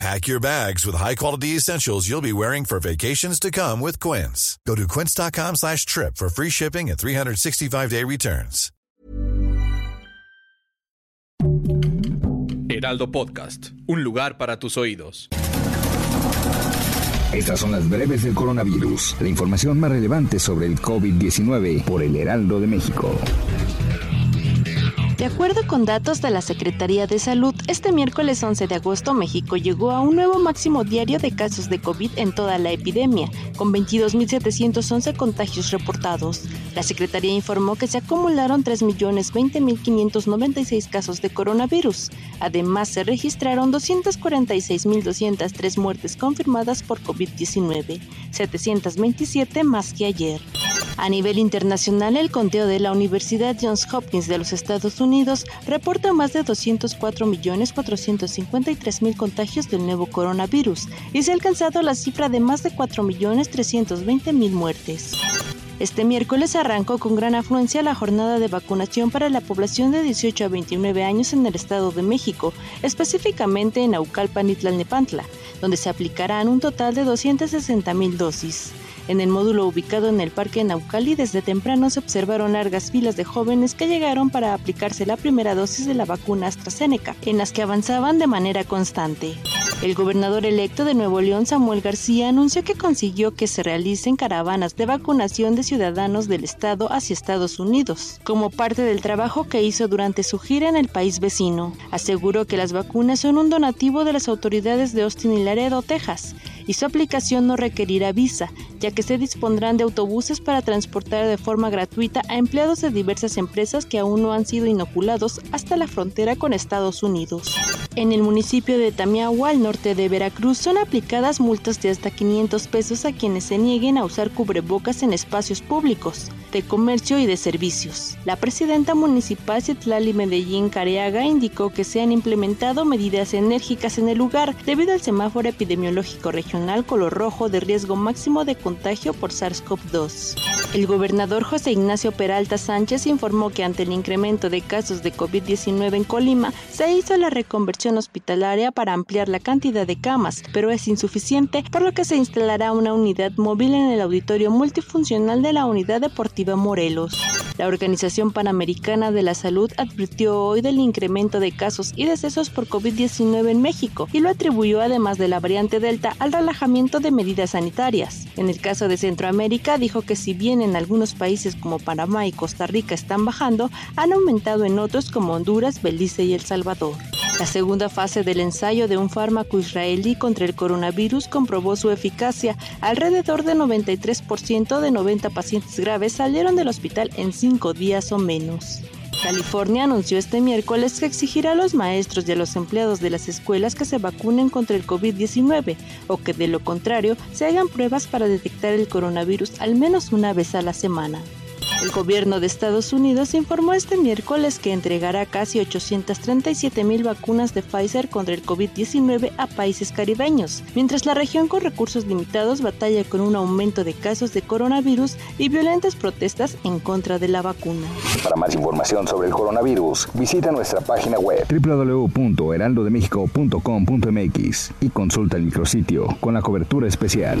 Pack your bags with high-quality essentials you'll be wearing for vacations to come with Quince. Go to quince.com slash trip for free shipping and 365-day returns. Heraldo Podcast, un lugar para tus oídos. Estas son las breves del coronavirus, la información más relevante sobre el COVID-19 por el Heraldo de México. De acuerdo con datos de la Secretaría de Salud, este miércoles 11 de agosto México llegó a un nuevo máximo diario de casos de COVID en toda la epidemia, con 22.711 contagios reportados. La Secretaría informó que se acumularon 3.020.596 casos de coronavirus. Además, se registraron 246.203 muertes confirmadas por COVID-19, 727 más que ayer. A nivel internacional, el conteo de la Universidad Johns Hopkins de los Estados Unidos reporta más de 204.453.000 contagios del nuevo coronavirus y se ha alcanzado la cifra de más de 4.320.000 muertes. Este miércoles arrancó con gran afluencia la jornada de vacunación para la población de 18 a 29 años en el Estado de México, específicamente en Naucalpan y Tlalnepantla, donde se aplicarán un total de 260.000 dosis. En el módulo ubicado en el Parque Naucali, desde temprano se observaron largas filas de jóvenes que llegaron para aplicarse la primera dosis de la vacuna AstraZeneca, en las que avanzaban de manera constante. El gobernador electo de Nuevo León, Samuel García, anunció que consiguió que se realicen caravanas de vacunación de ciudadanos del estado hacia Estados Unidos, como parte del trabajo que hizo durante su gira en el país vecino. Aseguró que las vacunas son un donativo de las autoridades de Austin y Laredo, Texas, y su aplicación no requerirá visa, ya que se dispondrán de autobuses para transportar de forma gratuita a empleados de diversas empresas que aún no han sido inoculados hasta la frontera con Estados Unidos. En el municipio de Tamiahua, al norte de Veracruz, son aplicadas multas de hasta 500 pesos a quienes se nieguen a usar cubrebocas en espacios públicos, de comercio y de servicios. La presidenta municipal Citlali Medellín Careaga indicó que se han implementado medidas enérgicas en el lugar debido al semáforo epidemiológico regional color rojo de riesgo máximo de contagio por SARS-CoV-2. El gobernador José Ignacio Peralta Sánchez informó que ante el incremento de casos de COVID-19 en Colima, se hizo la reconversión hospitalaria para ampliar la cantidad de camas, pero es insuficiente, por lo que se instalará una unidad móvil en el auditorio multifuncional de la Unidad Deportiva Morelos. La Organización Panamericana de la Salud advirtió hoy del incremento de casos y decesos por COVID-19 en México y lo atribuyó además de la variante Delta al relajamiento de medidas sanitarias. En el caso de Centroamérica dijo que si bien en algunos países como Panamá y Costa Rica están bajando, han aumentado en otros como Honduras, Belice y El Salvador. La segunda fase del ensayo de un fármaco israelí contra el coronavirus comprobó su eficacia. Alrededor de 93% de 90 pacientes graves salieron del hospital en 5 días o menos. California anunció este miércoles que exigirá a los maestros y a los empleados de las escuelas que se vacunen contra el COVID-19 o que de lo contrario se hagan pruebas para detectar el coronavirus al menos una vez a la semana. El gobierno de Estados Unidos informó este miércoles que entregará casi 837 mil vacunas de Pfizer contra el COVID-19 a países caribeños, mientras la región con recursos limitados batalla con un aumento de casos de coronavirus y violentas protestas en contra de la vacuna. Para más información sobre el coronavirus, visita nuestra página web www.heraldodemexico.com.mx y consulta el micrositio con la cobertura especial.